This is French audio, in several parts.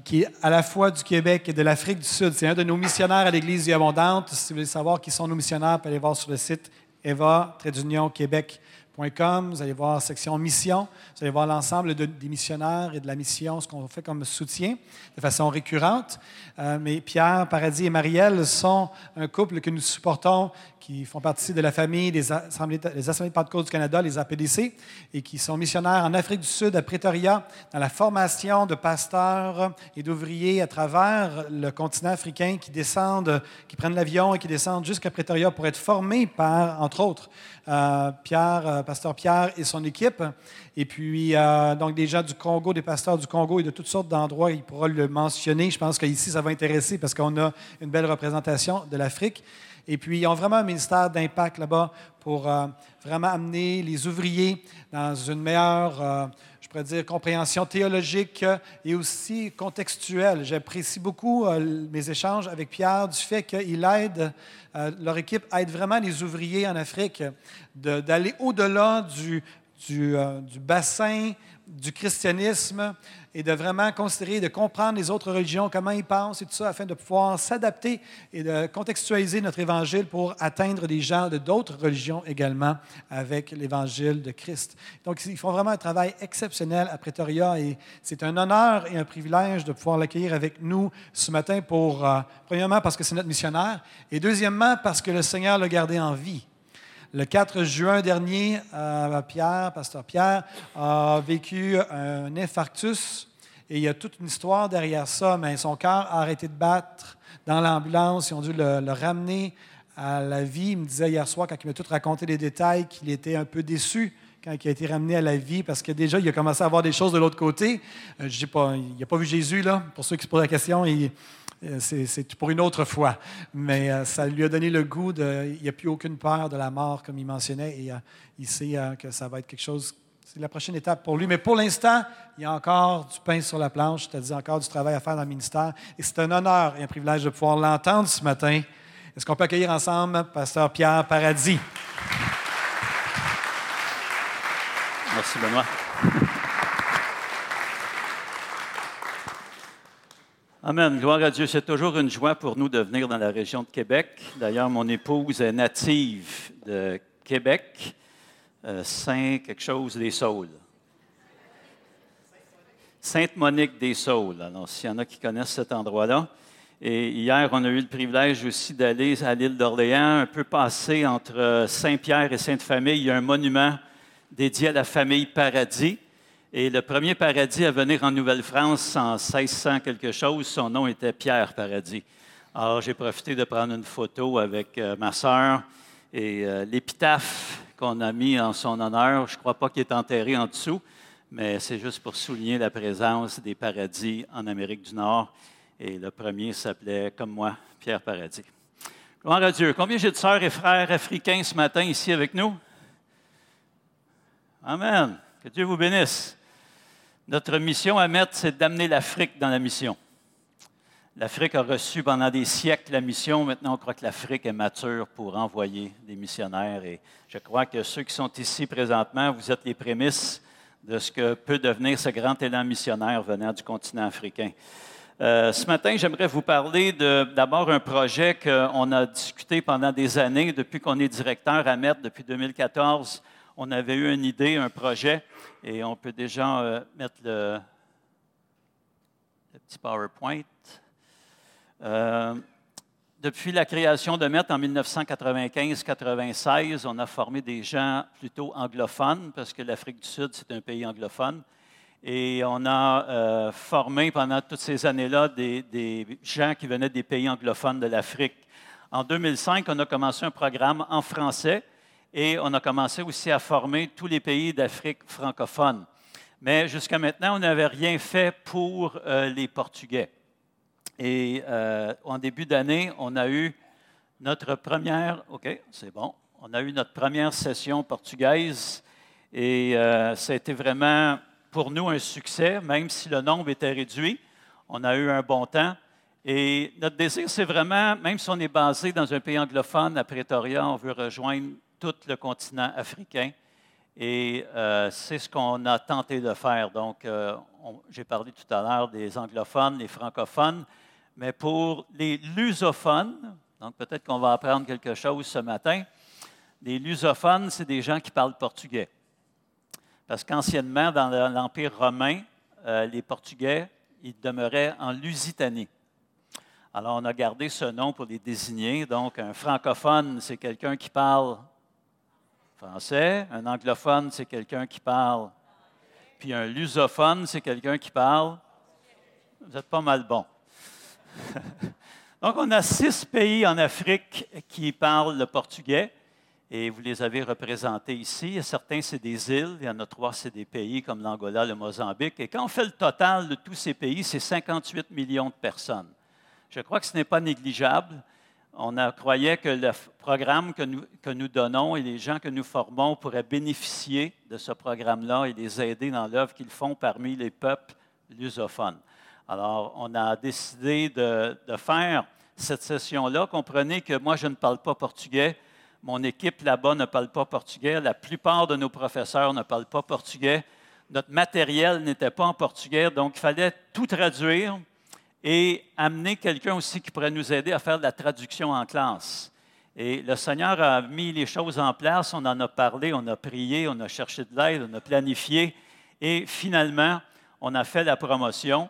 Qui, est à la fois du Québec et de l'Afrique du Sud. C'est un de nos missionnaires à l'Église du Abondante. Si vous voulez savoir qui sont nos missionnaires, vous pouvez aller voir sur le site eva québec vous allez voir section mission, vous allez voir l'ensemble des missionnaires et de la mission, ce qu'on fait comme soutien de façon récurrente. Euh, mais Pierre, Paradis et Marielle sont un couple que nous supportons, qui font partie de la famille des Assemblées, des Assemblées de Pentecôte du Canada, les APDC, et qui sont missionnaires en Afrique du Sud, à Pretoria, dans la formation de pasteurs et d'ouvriers à travers le continent africain qui descendent, qui prennent l'avion et qui descendent jusqu'à Pretoria pour être formés par, entre autres, euh, Pierre, euh, pasteur Pierre et son équipe. Et puis, euh, donc, des gens du Congo, des pasteurs du Congo et de toutes sortes d'endroits, il pourra le mentionner. Je pense qu'ici, ça va intéresser parce qu'on a une belle représentation de l'Afrique. Et puis, ils ont vraiment un ministère d'impact là-bas pour vraiment amener les ouvriers dans une meilleure, je pourrais dire, compréhension théologique et aussi contextuelle. J'apprécie beaucoup mes échanges avec Pierre du fait qu'il aide euh, leur équipe aide vraiment les ouvriers en Afrique d'aller au-delà du, euh, du, bassin du christianisme et de vraiment considérer, de comprendre les autres religions, comment ils pensent et tout ça, afin de pouvoir s'adapter et de contextualiser notre évangile pour atteindre des gens de d'autres religions également avec l'évangile de Christ. Donc, ils font vraiment un travail exceptionnel à Pretoria et c'est un honneur et un privilège de pouvoir l'accueillir avec nous ce matin pour, euh, premièrement, parce que c'est notre missionnaire et deuxièmement, parce que le Seigneur l'a gardé en vie. Le 4 juin dernier, euh, Pierre, pasteur Pierre, a vécu un infarctus et il y a toute une histoire derrière ça, mais son cœur a arrêté de battre dans l'ambulance. Ils ont dû le, ramener à la vie. Il me disait hier soir, quand il m'a tout raconté les détails, qu'il était un peu déçu quand il a été ramené à la vie, parce que déjà, il a commencé à voir des choses de l'autre côté. Euh, pas, il n'a pas vu Jésus, là, pour ceux qui se posent la question. Il, c'est pour une autre fois. Mais euh, ça lui a donné le goût de. Il n'y a plus aucune peur de la mort, comme il mentionnait, et euh, il sait que ça va être quelque chose. C'est la prochaine étape pour lui. Mais pour l'instant, il y a encore du pain sur la planche, c'est-à-dire encore du travail à faire dans le ministère. Et c'est un honneur et un privilège de pouvoir l'entendre ce matin. Est-ce qu'on peut accueillir ensemble Pasteur Pierre Paradis? Merci, Benoît. Amen. Gloire à Dieu. C'est toujours une joie pour nous de venir dans la région de Québec. D'ailleurs, mon épouse est native de Québec, euh, Saint quelque chose des Saules. Sainte-Monique des Saules. Alors, s'il y en a qui connaissent cet endroit-là. Et hier, on a eu le privilège aussi d'aller à l'île d'Orléans, un peu passé entre Saint-Pierre et Sainte-Famille. Il y a un monument dédié à la famille Paradis. Et le premier paradis à venir en Nouvelle-France en 1600 quelque chose, son nom était Pierre Paradis. Alors j'ai profité de prendre une photo avec euh, ma sœur et euh, l'épitaphe qu'on a mis en son honneur, je ne crois pas qu'il est enterré en dessous, mais c'est juste pour souligner la présence des paradis en Amérique du Nord. Et le premier s'appelait, comme moi, Pierre Paradis. Gloire à Dieu. Combien j'ai de sœurs et frères africains ce matin ici avec nous? Amen. Que Dieu vous bénisse. Notre mission à mettre, c'est d'amener l'Afrique dans la mission. L'Afrique a reçu pendant des siècles la mission. Maintenant, on croit que l'Afrique est mature pour envoyer des missionnaires. Et je crois que ceux qui sont ici présentement, vous êtes les prémices de ce que peut devenir ce grand élan missionnaire venant du continent africain. Euh, ce matin, j'aimerais vous parler d'abord un projet qu'on a discuté pendant des années, depuis qu'on est directeur à mettre depuis 2014 on avait eu une idée, un projet, et on peut déjà euh, mettre le, petit PowerPoint. Euh, depuis la création de MET en 1995-96, on a formé des gens plutôt anglophones, parce que l'Afrique du Sud, c'est un pays anglophone. Et on a euh, formé pendant toutes ces années-là des, des, gens qui venaient des pays anglophones de l'Afrique. En 2005, on a commencé un programme en français et on a commencé aussi à former tous les pays d'Afrique francophone. Mais jusqu'à maintenant, on n'avait rien fait pour euh, les Portugais. Et euh, en début d'année, on a eu notre première, OK, c'est bon, on a eu notre première session portugaise et euh, ça a été vraiment pour nous un succès, même si le nombre était réduit. On a eu un bon temps. Et notre désir, c'est vraiment, même si on est basé dans un pays anglophone, à Pretoria, on veut rejoindre tout le continent africain. Et euh, c'est ce qu'on a tenté de faire. Donc, euh, j'ai parlé tout à l'heure des anglophones, les francophones, mais pour les lusophones, donc peut-être qu'on va apprendre quelque chose ce matin, les lusophones, c'est des gens qui parlent portugais. Parce qu'anciennement, dans l'Empire romain, euh, les Portugais, ils demeuraient en Lusitanie. Alors, on a gardé ce nom pour les désigner. Donc, un francophone, c'est quelqu'un qui parle Un anglophone, c'est quelqu'un qui parle. Puis un lusophone, c'est quelqu'un qui parle. Vous êtes pas mal bon. Donc, on a six pays en Afrique qui parlent le portugais et vous les avez représentés ici. Certains, c'est des îles, il y en a trois, c'est des pays comme l'Angola, le Mozambique. Et quand on fait le total de tous ces pays, c'est 58 millions de personnes. Je crois que ce n'est pas négligeable on a, croyait que le programme que nous, que nous, donnons et les gens que nous formons pourraient bénéficier de ce programme-là et les aider dans l'œuvre qu'ils font parmi les peuples lusophones. Alors, on a décidé de, de faire cette session-là. Comprenez que moi, je ne parle pas portugais. Mon équipe là-bas ne parle pas portugais. La plupart de nos professeurs ne parlent pas portugais. Notre matériel n'était pas en portugais, donc il fallait tout traduire et amener quelqu'un aussi qui pourrait nous aider à faire de la traduction en classe. Et le Seigneur a mis les choses en place, on en a parlé, on a prié, on a cherché de l'aide, on a planifié, et finalement, on a fait la promotion.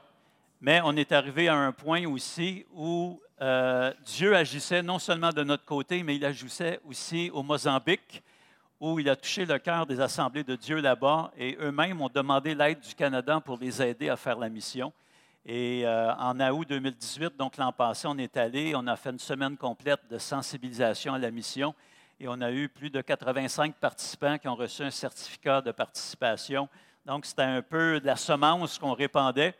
Mais on est arrivé à un point aussi où euh, Dieu agissait non seulement de notre côté, mais il agissait aussi au Mozambique, où il a touché le cœur des assemblées de Dieu là-bas, et eux-mêmes ont demandé l'aide du Canada pour les aider à faire la mission. Et euh, en août 2018, donc l'an passé, on est allé, on a fait une semaine complète de sensibilisation à la mission et on a eu plus de 85 participants qui ont reçu un certificat de participation. Donc, c'était un peu de la semence qu'on répandait.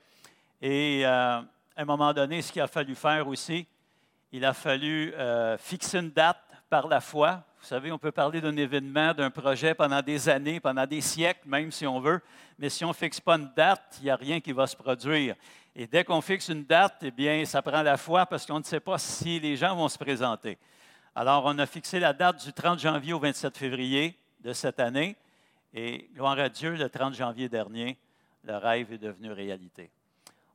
Et euh, à un moment donné, ce qu'il a fallu faire aussi, il a fallu euh, fixer une date par la foi. Vous savez, on peut parler d'un événement, d'un projet pendant des années, pendant des siècles, même si on veut, mais si on ne fixe pas une date, il n'y a rien qui va se produire. Et dès qu'on fixe une date, eh bien, ça prend la foi parce qu'on ne sait pas si les gens vont se présenter. Alors, on a fixé la date du 30 janvier au 27 février de cette année. Et gloire à Dieu, le 30 janvier dernier, le rêve est devenu réalité.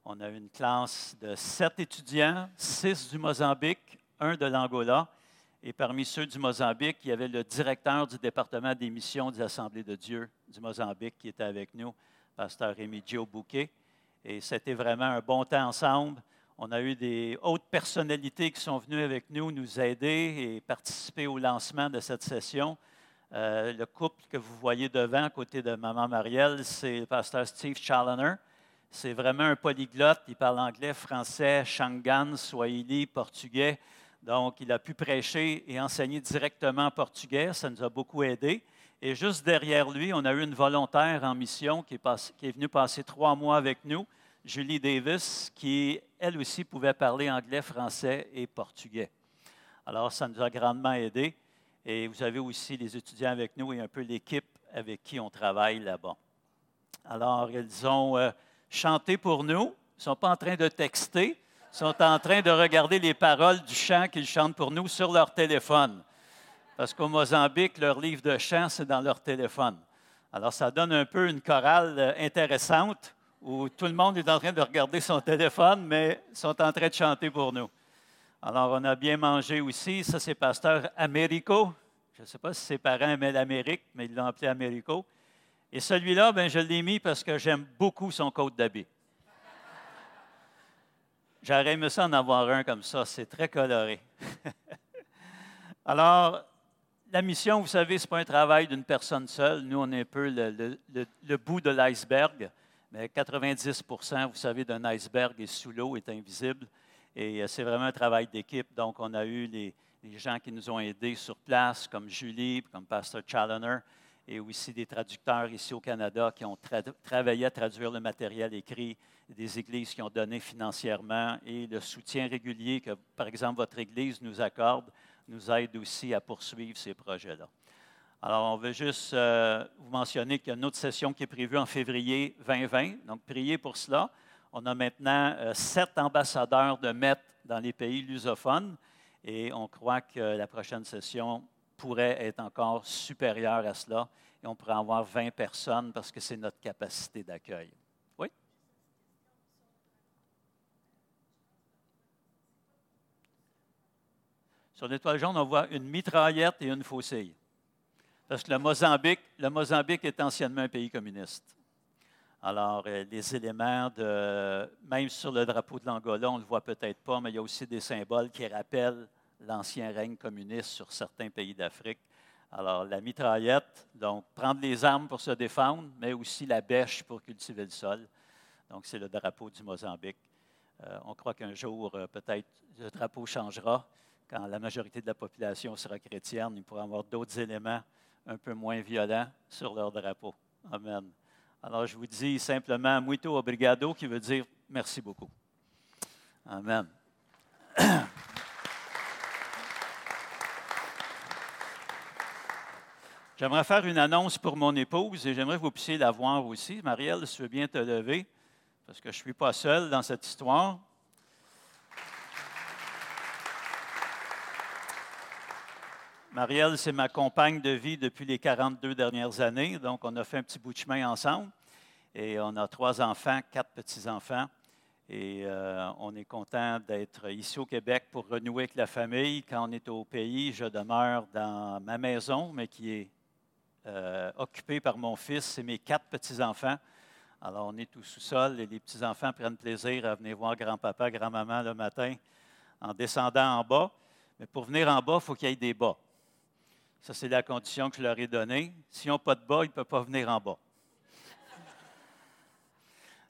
On a une classe de sept étudiants, six du Mozambique, un de l'Angola. Et parmi ceux du Mozambique, il y avait le directeur du département des missions des Assemblées de Dieu du Mozambique qui était avec nous, pasteur Remigio Bouquet. Et c'était vraiment un bon temps ensemble. On a eu des hautes personnalités qui sont venues avec nous nous aider et participer au lancement de cette session. Euh, le couple que vous voyez devant, à côté de Maman Marielle, c'est le pasteur Steve Challoner. C'est vraiment un polyglotte. Il parle anglais, français, shangan, swahili, portugais. Donc, il a pu prêcher et enseigner directement portugais. Ça nous a beaucoup aidé. Et juste derrière lui, on a eu une volontaire en mission qui est venue passer trois mois avec nous. Julie Davis, qui, elle aussi, pouvait parler anglais, français et portugais. Alors, ça nous a grandement aidé. Et vous avez aussi les étudiants avec nous et un peu l'équipe avec qui on travaille là-bas. Alors, ils ont euh, chanté pour nous. Ils ne sont pas en train de texter. Ils sont en train de regarder les paroles du chant qu'ils chantent pour nous sur leur téléphone. Parce qu'au Mozambique, leur livre de chant, c'est dans leur téléphone. Alors, ça donne un peu une chorale euh, intéressante où tout le monde est en train de regarder son téléphone, mais sont en train de chanter pour nous. Alors, on a bien mangé aussi. Ça, c'est Pasteur Américo. Je ne sais pas si ses parents aimaient l'Amérique, mais ils l'ont appelé Américo. Et celui-là, ben, je l'ai mis parce que j'aime beaucoup son côte d'habit. J'aurais aimé ça en avoir un comme ça. C'est très coloré. Alors, la mission, vous savez, ce n'est pas un travail d'une personne seule. Nous, on est un peu le bout de l'iceberg. Mais 90% vous savez, d'un iceberg est sous l'eau, est invisible. Et euh, c'est vraiment un travail d'équipe. Donc, on a eu les, gens qui nous ont aidés sur place, comme Julie, comme Pasteur Challoner. et aussi des traducteurs ici au Canada qui ont travaillé à traduire le matériel écrit, des églises qui ont donné financièrement et le soutien régulier que, par exemple, votre église nous accorde nous aide aussi à poursuivre ces projets-là. Alors, on veut juste euh, vous mentionner qu'il y a une autre session qui est prévue en février 2020, donc priez pour cela. On a maintenant euh, sept ambassadeurs de MET dans les pays lusophones et on croit que la prochaine session pourrait être encore supérieure à cela et on pourrait avoir 20 personnes parce que c'est notre capacité d'accueil. Oui? Sur l'étoile jaune, on voit une mitraillette et une faucille. Parce que le Mozambique, le Mozambique est anciennement un pays communiste. Alors, euh, les éléments de, même sur le drapeau de l'Angola, on ne le voit peut-être pas, mais il y a aussi des symboles qui rappellent l'ancien règne communiste sur certains pays d'Afrique. Alors, la mitraillette, donc prendre les armes pour se défendre, mais aussi la bêche pour cultiver le sol. Donc, c'est le drapeau du Mozambique. Euh, on croit qu'un jour, euh, peut-être, le drapeau changera. Quand la majorité de la population sera chrétienne, il pourra avoir d'autres éléments un peu moins violents sur leur drapeau. Amen. Alors, je vous dis simplement muito obrigado, qui veut dire merci beaucoup. Amen. J'aimerais faire une annonce pour mon épouse et j'aimerais que vous puissiez la voir aussi. Marielle, si tu veux bien te lever, parce que je ne suis pas seul dans cette histoire. Marielle, c'est ma compagne de vie depuis les 42 dernières années. Donc, on a fait un petit bout de chemin ensemble. Et on a trois enfants, quatre petits-enfants. Et euh, on est content d'être ici au Québec pour renouer avec la famille. Quand on est au pays, je demeure dans ma maison, mais qui est euh, occupée par mon fils et mes quatre petits-enfants. Alors, on est au sous-sol et les petits-enfants prennent plaisir à venir voir grand-papa, grand-maman le matin en descendant en bas. Mais pour venir en bas, il faut qu'il y ait des bas. Ça, c'est la condition que je leur ai donnée. S'ils n'ont pas de bas, ils ne peuvent pas venir en bas.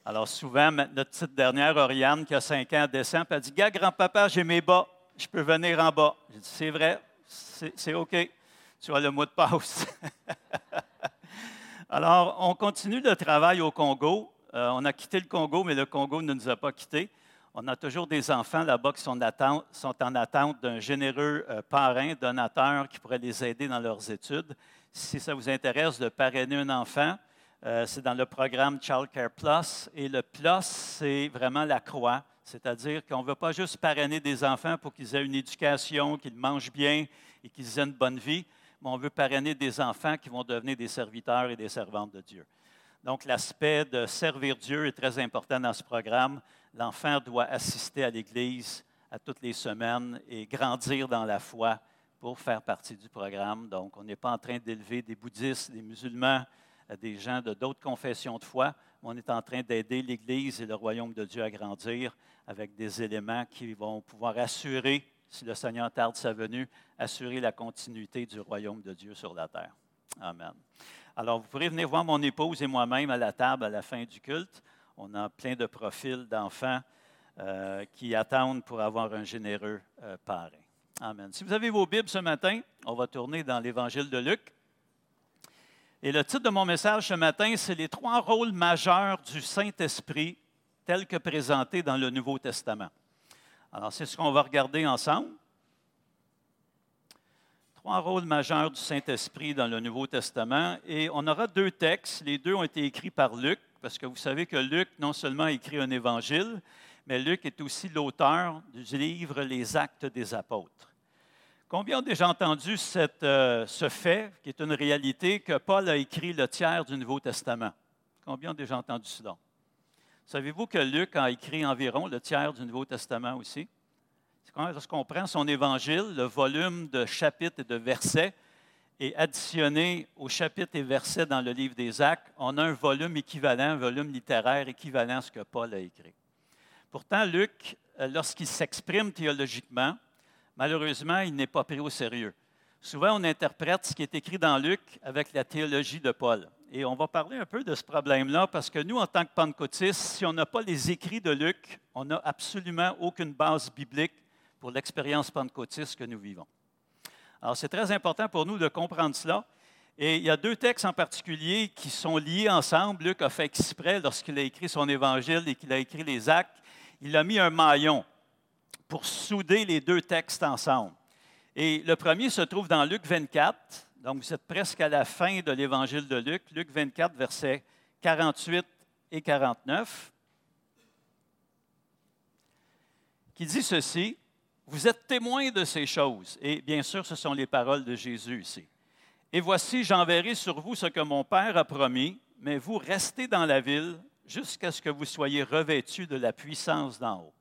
Alors, souvent, notre petite dernière, Oriane, qui a 5 ans, descend, et elle dit Gars, grand-papa, j'ai mes bas, je peux venir en bas. J'ai dit C'est vrai, c'est OK. Tu as le mot de passe. Alors, on continue le travail au Congo. Euh, on a quitté le Congo, mais le Congo ne nous a pas quittés. On a toujours des enfants là-bas qui sont, en attente d'un généreux euh, parrain, donateur qui pourrait les aider dans leurs études. Si ça vous intéresse de parrainer un enfant, euh, c'est dans le programme Child Care Plus. Et le Plus, c'est vraiment la croix. C'est-à-dire qu'on ne veut pas juste parrainer des enfants pour qu'ils aient une éducation, qu'ils mangent bien et qu'ils aient une bonne vie, mais on veut parrainer des enfants qui vont devenir des serviteurs et des servantes de Dieu. Donc, l'aspect de servir Dieu est très important dans ce programme l'enfant doit assister à l'Église à toutes les semaines et grandir dans la foi pour faire partie du programme. Donc, on n'est pas en train d'élever des bouddhistes, des musulmans, euh, des gens de d'autres confessions de foi, on est en train d'aider l'Église et le royaume de Dieu à grandir avec des éléments qui vont pouvoir assurer, si le Seigneur tarde sa venue, assurer la continuité du royaume de Dieu sur la terre. Amen. Alors, vous pourrez venir voir mon épouse et moi-même à la table à la fin du culte on a plein de profils d'enfants euh, qui attendent pour avoir un généreux euh, parrain. Amen. Si vous avez vos Bibles ce matin, on va tourner dans l'Évangile de Luc. Et le titre de mon message ce matin, c'est les trois rôles majeurs du Saint-Esprit tels que présentés dans le Nouveau Testament. Alors, c'est ce qu'on va regarder ensemble. Trois rôles majeurs du Saint-Esprit dans le Nouveau Testament. Et on aura deux textes. Les deux ont été écrits par Luc parce que vous savez que Luc non seulement a écrit un évangile, mais Luc est aussi l'auteur du livre Les Actes des Apôtres. Combien ont déjà entendu euh, ce fait, qui est une réalité, que Paul a écrit le tiers du Nouveau Testament? Combien ont déjà entendu cela? Savez-vous que Luc a écrit environ le tiers du Nouveau Testament aussi? Lorsqu'on prend son évangile, le volume de chapitres et de versets, et additionné aux chapitres et versets dans le livre des Actes, on a un volume équivalent, un volume littéraire équivalent à ce que Paul a écrit. Pourtant, Luc, euh, lorsqu'il s'exprime théologiquement, malheureusement, il n'est pas pris au sérieux. Souvent, on interprète ce qui est écrit dans Luc avec la théologie de Paul. Et on va parler un peu de ce problème-là parce que nous, en tant que pentecôtistes, si on n'a pas les écrits de Luc, on n'a absolument aucune base biblique pour l'expérience pentecôtiste que nous vivons. Alors, c'est très important pour nous de comprendre cela. Et il y a deux textes en particulier qui sont liés ensemble. Luc a fait exprès lorsqu'il a écrit son évangile et qu'il a écrit les actes. Il a mis un maillon pour souder les deux textes ensemble. Et le premier se trouve dans Luc 24. Donc, vous êtes presque à la fin de l'évangile de Luc. Luc 24, versets 48 et 49. Qui dit ceci Vous êtes témoins de ces choses. Et bien sûr, ce sont les paroles de Jésus ici. Et voici, j'enverrai sur vous ce que mon Père a promis, mais vous restez dans la ville jusqu'à ce que vous soyez revêtus de la puissance d'en haut.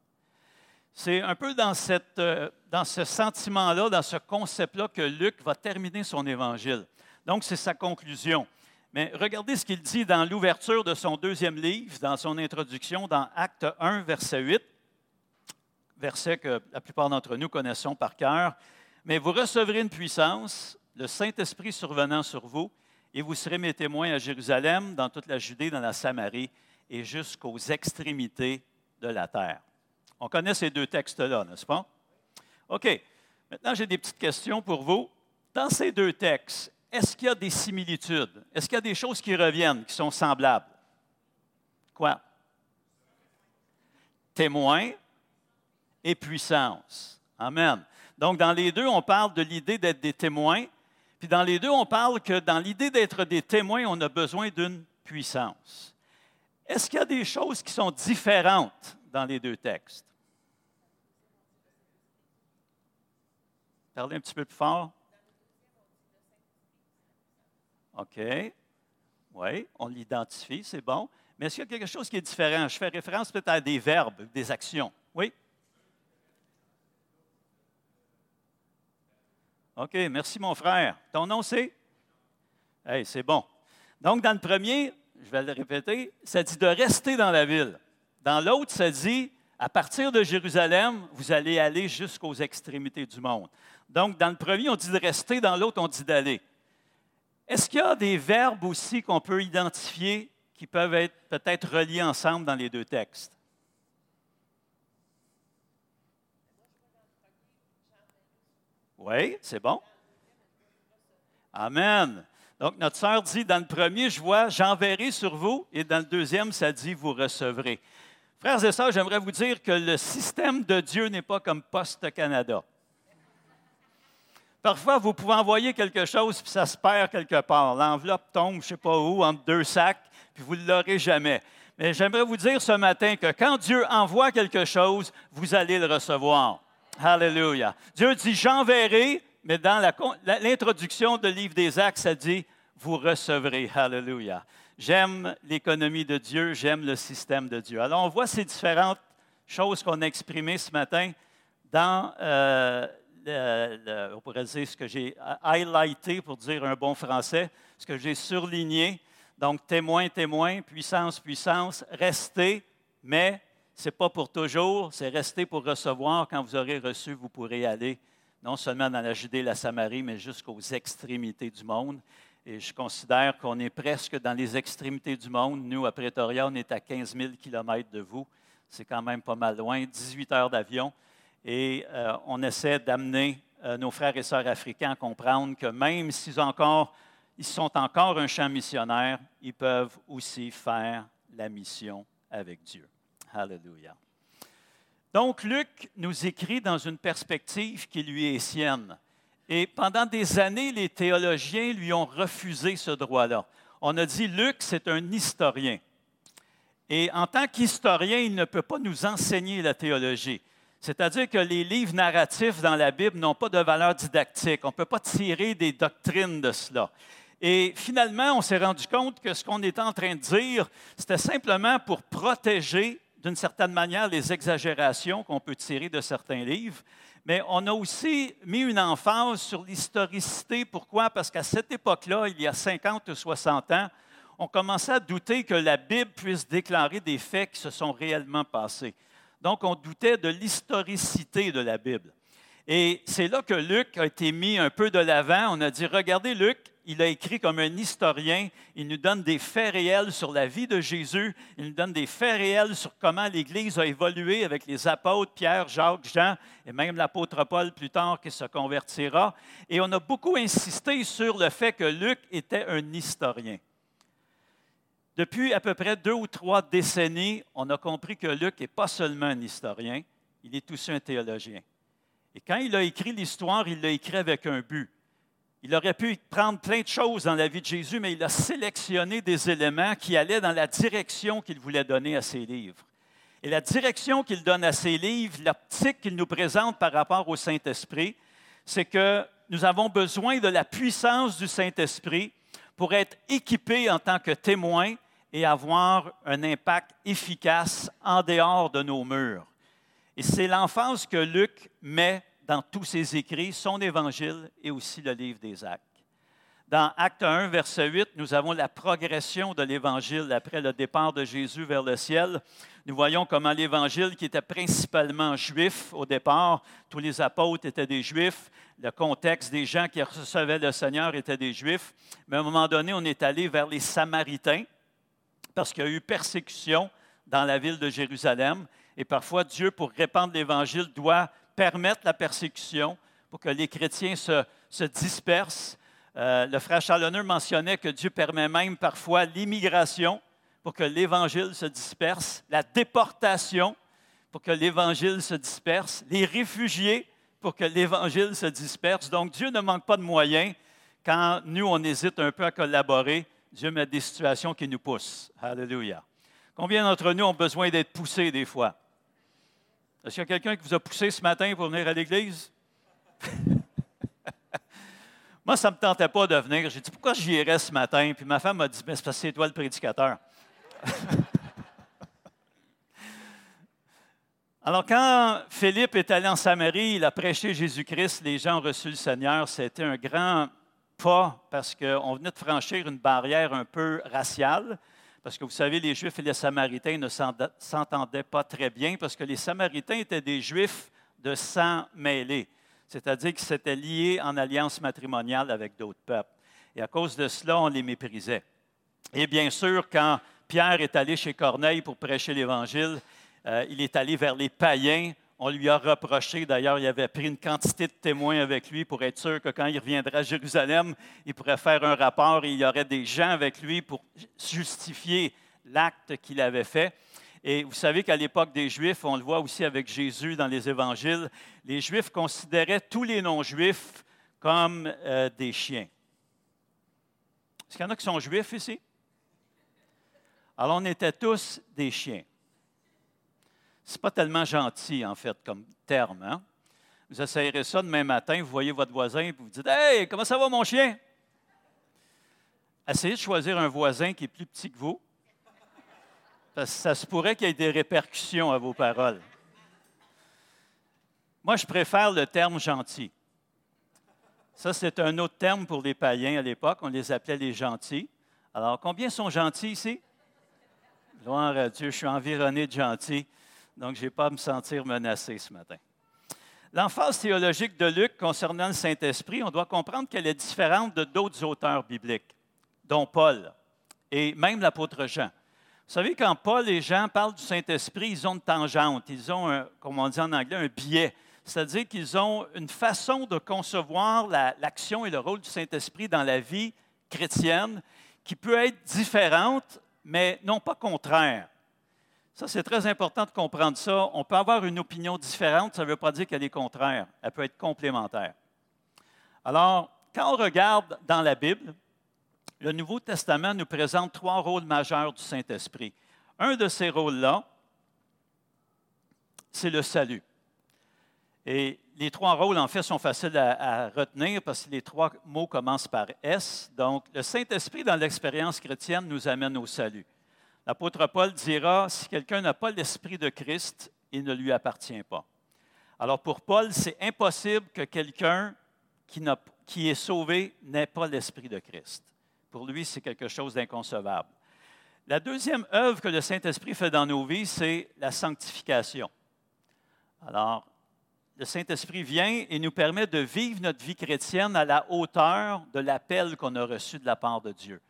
C'est un peu dans, euh, dans ce sentiment-là, dans ce concept-là que Luc va terminer son évangile. Donc, c'est sa conclusion. Mais regardez ce qu'il dit dans l'ouverture de son deuxième livre, dans son introduction, dans Acte 1, verset 8, verset que la plupart d'entre nous connaissons par cœur. Mais vous recevrez une puissance le Saint-Esprit survenant sur vous, et vous serez mes témoins à Jérusalem, dans toute la Judée, dans la Samarie et jusqu'aux extrémités de la terre. On connaît ces deux textes-là, n'est-ce pas? OK. Maintenant, j'ai des petites questions pour vous. Dans ces deux textes, est-ce qu'il y a des similitudes? Est-ce qu'il y a des choses qui reviennent, qui sont semblables? Quoi? Témoin et puissance. Amen. Donc, dans les deux, on parle de l'idée d'être des témoins puis dans les deux, on parle que dans l'idée d'être des témoins, on a besoin d'une puissance. Est-ce qu'il y a des choses qui sont différentes dans les deux textes? Parlez un petit peu plus fort. OK. Oui, on l'identifie, c'est bon. Mais est-ce qu'il y a quelque chose qui est différent? Je fais référence peut-être à des verbes, des actions. Oui? OK, merci mon frère. Ton nom c'est? Hey, c'est bon. Donc, dans le premier, je vais le répéter, ça dit de rester dans la ville. Dans l'autre, ça dit à partir de Jérusalem, vous allez aller jusqu'aux extrémités du monde. Donc, dans le premier, on dit de rester, dans l'autre, on dit d'aller. Est-ce qu'il y a des verbes aussi qu'on peut identifier qui peuvent être peut-être reliés ensemble dans les deux textes? Oui, c'est bon. Amen. Donc, notre sœur dit, dans le premier, je vois, j'enverrai sur vous, et dans le deuxième, ça dit, vous recevrez. Frères et sœurs, j'aimerais vous dire que le système de Dieu n'est pas comme Poste Canada. Parfois, vous pouvez envoyer quelque chose, puis ça se perd quelque part. L'enveloppe tombe, je ne sais pas où, entre deux sacs, puis vous ne l'aurez jamais. Mais j'aimerais vous dire ce matin que quand Dieu envoie quelque chose, vous allez le recevoir. Hallelujah. Dieu dit, j'enverrai, mais dans l'introduction du livre des Actes, ça dit, vous recevrez. Hallelujah. J'aime l'économie de Dieu, j'aime le système de Dieu. Alors, on voit ces différentes choses qu'on a exprimées ce matin dans, euh, on pourrait dire ce que j'ai highlighté pour dire un bon français, ce que j'ai surligné. Donc, témoin, témoin, puissance, puissance, rester, mais n'est pas pour toujours, c'est rester pour recevoir. Quand vous aurez reçu, vous pourrez aller non seulement dans la Judée et la Samarie, mais jusqu'aux extrémités du monde. Et je considère qu'on est presque dans les extrémités du monde. Nous, à Pretoria, on est à 15 000 km de vous. C'est quand même pas mal loin, 18 heures d'avion. Et euh, on essaie d'amener euh, nos frères et sœurs africains à comprendre que même s'ils encore, ils sont encore un champ missionnaire, ils peuvent aussi faire la mission avec Dieu. Alléluia. Donc, Luc nous écrit dans une perspective qui lui est sienne. Et pendant des années, les théologiens lui ont refusé ce droit-là. On a dit, Luc, c'est un historien. Et en tant qu'historien, il ne peut pas nous enseigner la théologie. C'est-à-dire que les livres narratifs dans la Bible n'ont pas de valeur didactique. On ne peut pas tirer des doctrines de cela. Et finalement, on s'est rendu compte que ce qu'on était en train de dire, c'était simplement pour protéger d'une certaine manière les exagérations qu'on peut tirer de certains livres, mais on a aussi mis une emphase sur l'historicité. Pourquoi? Parce qu'à cette époque-là, il y a 50 ou 60 ans, on commençait à douter que la Bible puisse déclarer des faits qui se sont réellement passés. Donc, on doutait de l'historicité de la Bible. Et c'est là que Luc a été mis un peu de l'avant. On a dit, regardez Luc, il a écrit comme un historien. Il nous donne des faits réels sur la vie de Jésus. Il nous donne des faits réels sur comment l'Église a évolué avec les apôtres Pierre, Jacques, Jean et même l'apôtre Paul plus tard qui se convertira. Et on a beaucoup insisté sur le fait que Luc était un historien. Depuis à peu près deux ou trois décennies, on a compris que Luc n'est pas seulement un historien, il est aussi un théologien. Et quand il a écrit l'histoire, il l'a écrit avec un but. Il aurait pu prendre plein de choses dans la vie de Jésus, mais il a sélectionné des éléments qui allaient dans la direction qu'il voulait donner à ses livres. Et la direction qu'il donne à ses livres, l'optique qu'il nous présente par rapport au Saint-Esprit, c'est que nous avons besoin de la puissance du Saint-Esprit pour être équipés en tant que témoins et avoir un impact efficace en dehors de nos murs. Et c'est l'emphase que Luc met dans tous ses écrits, son évangile et aussi le livre des Actes. Dans Acte 1, verset 8, nous avons la progression de l'Évangile après le départ de Jésus vers le ciel. Nous voyons comment l'Évangile, qui était principalement juif au départ, tous les apôtres étaient des juifs, le contexte des gens qui recevaient le Seigneur étaient des juifs, mais à un moment donné, on est allé vers les Samaritains parce qu'il y a eu persécution dans la ville de Jérusalem. Et parfois, Dieu, pour répandre l'Évangile, doit permettre la persécution pour que les chrétiens se, dispersent. Euh, le frère Chalonneux mentionnait que Dieu permet même parfois l'immigration pour que l'Évangile se disperse, la déportation pour que l'Évangile se disperse, les réfugiés pour que l'Évangile se disperse. Donc Dieu ne manque pas de moyens. Quand nous, on hésite un peu à collaborer, Dieu met des situations qui nous poussent. Alléluia. Combien d'entre nous ont besoin d'être poussés des fois? Est-ce qu'il y a quelqu'un qui vous a poussé ce matin pour venir à l'église? Moi, ça ne me tentait pas de venir. J'ai dit, pourquoi j'y irais ce matin? Puis ma femme m'a dit, mais c'est parce que c'est toi le prédicateur. Alors, quand Philippe est allé en Samarie, il a prêché Jésus-Christ, les gens ont reçu le Seigneur. C'était un grand pas parce qu'on venait de franchir une barrière un peu raciale. Parce que vous savez, les Juifs et les Samaritains ne s'entendaient pas très bien parce que les Samaritains étaient des Juifs de sang mêlé, c'est-à-dire qu'ils s'étaient liés en alliance matrimoniale avec d'autres peuples. Et à cause de cela, on les méprisait. Et bien sûr, quand Pierre est allé chez Corneille pour prêcher l'Évangile, euh, il est allé vers les païens on lui a reproché, d'ailleurs, il avait pris une quantité de témoins avec lui pour être sûr que quand il reviendra à Jérusalem, il pourrait faire un rapport et il y aurait des gens avec lui pour justifier l'acte qu'il avait fait. Et vous savez qu'à l'époque des Juifs, on le voit aussi avec Jésus dans les évangiles, les Juifs considéraient tous les non-Juifs comme euh, des chiens. Est-ce qu'il y en a qui sont juifs ici? Alors on était tous des chiens n'est pas tellement gentil, en fait, comme terme. Hein? Vous essayerez ça demain matin, vous voyez votre voisin et vous dites Hey, comment ça va, mon chien? Essayez de choisir un voisin qui est plus petit que vous, parce que ça se pourrait qu'il y ait des répercussions à vos paroles. Moi, je préfère le terme gentil. Ça, c'est un autre terme pour les païens à l'époque. On les appelait les gentils. Alors, combien sont gentils ici? Gloire à Dieu, je suis environné de gentils donc je n'ai pas à me sentir menacé ce matin. L'emphase théologique de Luc concernant le Saint-Esprit, on doit comprendre qu'elle est différente de d'autres auteurs bibliques, dont Paul et même l'apôtre Jean. Vous savez, quand Paul et Jean parlent du Saint-Esprit, ils ont une tangente, ils ont, comme on dit en anglais, un biais. C'est-à-dire qu'ils ont une façon de concevoir l'action et le rôle du Saint-Esprit dans la vie chrétienne qui peut être différente, mais non pas contraire. Ça, c'est très important de comprendre ça. On peut avoir une opinion différente, ça ne veut pas dire qu'elle est contraire. Elle peut être complémentaire. Alors, quand on regarde dans la Bible, le Nouveau Testament nous présente trois rôles majeurs du Saint-Esprit. Un de ces rôles-là, c'est le salut. Et les trois rôles, en fait, sont faciles à, retenir parce que les trois mots commencent par S. Donc, le Saint-Esprit, dans l'expérience chrétienne, nous amène au salut. L'apôtre Paul dira, si quelqu'un n'a pas l'Esprit de Christ, il ne lui appartient pas. Alors pour Paul, c'est impossible que quelqu'un qui, est sauvé n'ait pas l'Esprit de Christ. Pour lui, c'est quelque chose d'inconcevable. La deuxième œuvre que le Saint-Esprit fait dans nos vies, c'est la sanctification. Alors, le Saint-Esprit vient et nous permet de vivre notre vie chrétienne à la hauteur de l'appel qu'on a reçu de la part de Dieu.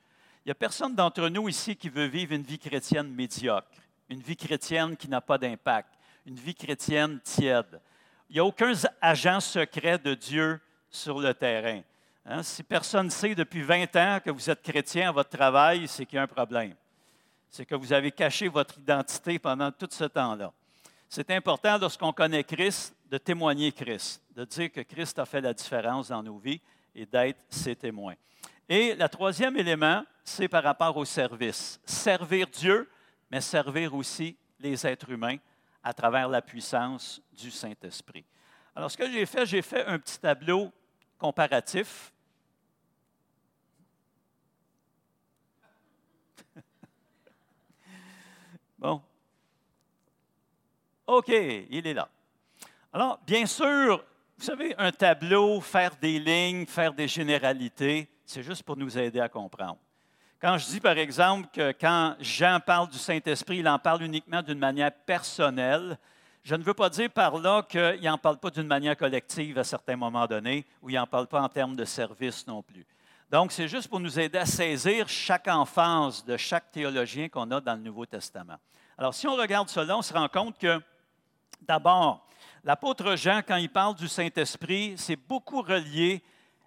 N'y a personne d'entre nous ici qui veut vivre une vie chrétienne médiocre, une vie chrétienne qui n'a pas d'impact, une vie chrétienne tiède. Il n'y a aucun agent secret de Dieu sur le terrain. Hein, si personne ne sait depuis 20 ans que vous êtes chrétien à votre travail, c'est qu'il y a un problème. C'est que vous avez caché votre identité pendant tout ce temps-là. C'est important lorsqu'on connaît Christ de témoigner Christ, de dire que Christ a fait la différence dans nos vies et d'être ses témoins. Et le troisième élément, c'est par rapport au service. Servir Dieu, mais servir aussi les êtres humains à travers la puissance du Saint-Esprit. Alors, ce que j'ai fait, j'ai fait un petit tableau comparatif. bon. OK, il est là. Alors, bien sûr, vous savez, un tableau, faire des lignes, faire des généralités, c'est juste pour nous aider à comprendre. Quand je dis, par exemple, que quand Jean parle du Saint-Esprit, il en parle uniquement d'une manière personnelle, je ne veux pas dire par là qu'il n'en parle pas d'une manière collective à certains moments donnés, ou il n'en parle pas en termes de service non plus. Donc, c'est juste pour nous aider à saisir chaque enfance de chaque théologien qu'on a dans le Nouveau Testament. Alors, si on regarde cela, on se rend compte que, d'abord, L'apôtre Jean, quand il parle du Saint-Esprit, c'est beaucoup relié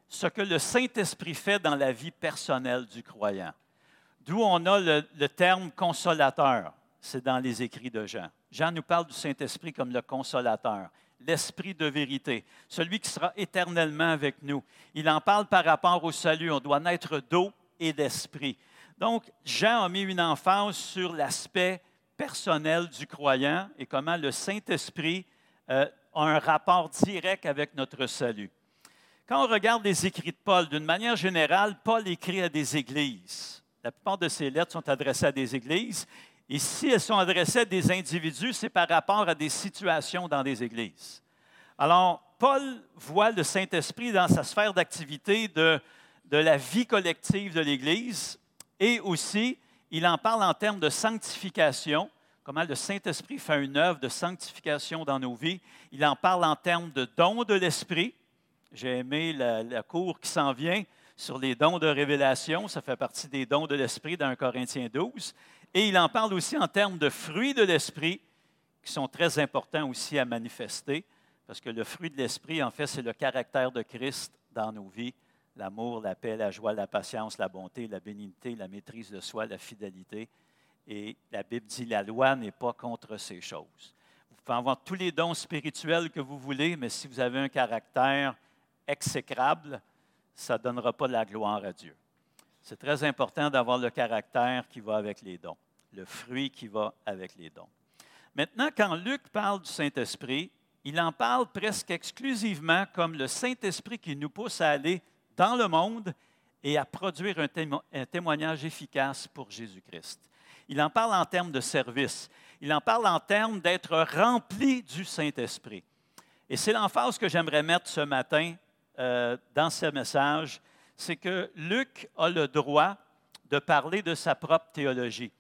ce que le Saint-Esprit fait dans la vie personnelle du croyant. D'où on a le, terme consolateur, c'est dans les écrits de Jean. Jean nous parle du Saint-Esprit comme le consolateur, l'Esprit de vérité, celui qui sera éternellement avec nous. Il en parle par rapport au salut. On doit naître d'eau et d'esprit. Donc, Jean a mis une emphase sur l'aspect personnel du croyant et comment le Saint-Esprit euh, a un rapport direct avec notre salut. Quand on regarde les écrits de Paul, d'une manière générale, Paul écrit à des églises. La plupart de ses lettres sont adressées à des églises. Et si elles sont adressées à des individus, c'est par rapport à des situations dans des églises. Alors, Paul voit le Saint-Esprit dans sa sphère d'activité de, de la vie collective de l'Église et aussi, il en parle en termes de sanctification comment le Saint-Esprit fait une œuvre de sanctification dans nos vies. Il en parle en termes de dons de l'Esprit. J'ai aimé la, cour qui s'en vient sur les dons de révélation. Ça fait partie des dons de l'Esprit dans 1 Corinthiens 12. Et il en parle aussi en termes de fruits de l'Esprit qui sont très importants aussi à manifester, parce que le fruit de l'Esprit, en fait, c'est le caractère de Christ dans nos vies l'amour, la paix, la joie, la patience, la bonté, la bénignité, la maîtrise de soi, la fidélité et la Bible dit la loi n'est pas contre ces choses. Vous pouvez avoir tous les dons spirituels que vous voulez, mais si vous avez un caractère exécrable, ça ne donnera pas la gloire à Dieu. C'est très important d'avoir le caractère qui va avec les dons, le fruit qui va avec les dons. Maintenant, quand Luc parle du Saint-Esprit, il en parle presque exclusivement comme le Saint-Esprit qui nous pousse à aller dans le monde et à produire un, témoignage efficace pour Jésus-Christ. Il en parle en termes de service. Il en parle en termes d'être rempli du Saint-Esprit. Et c'est l'emphase que j'aimerais mettre ce matin euh, dans ce message, c'est que Luc a le droit de parler de sa propre théologie.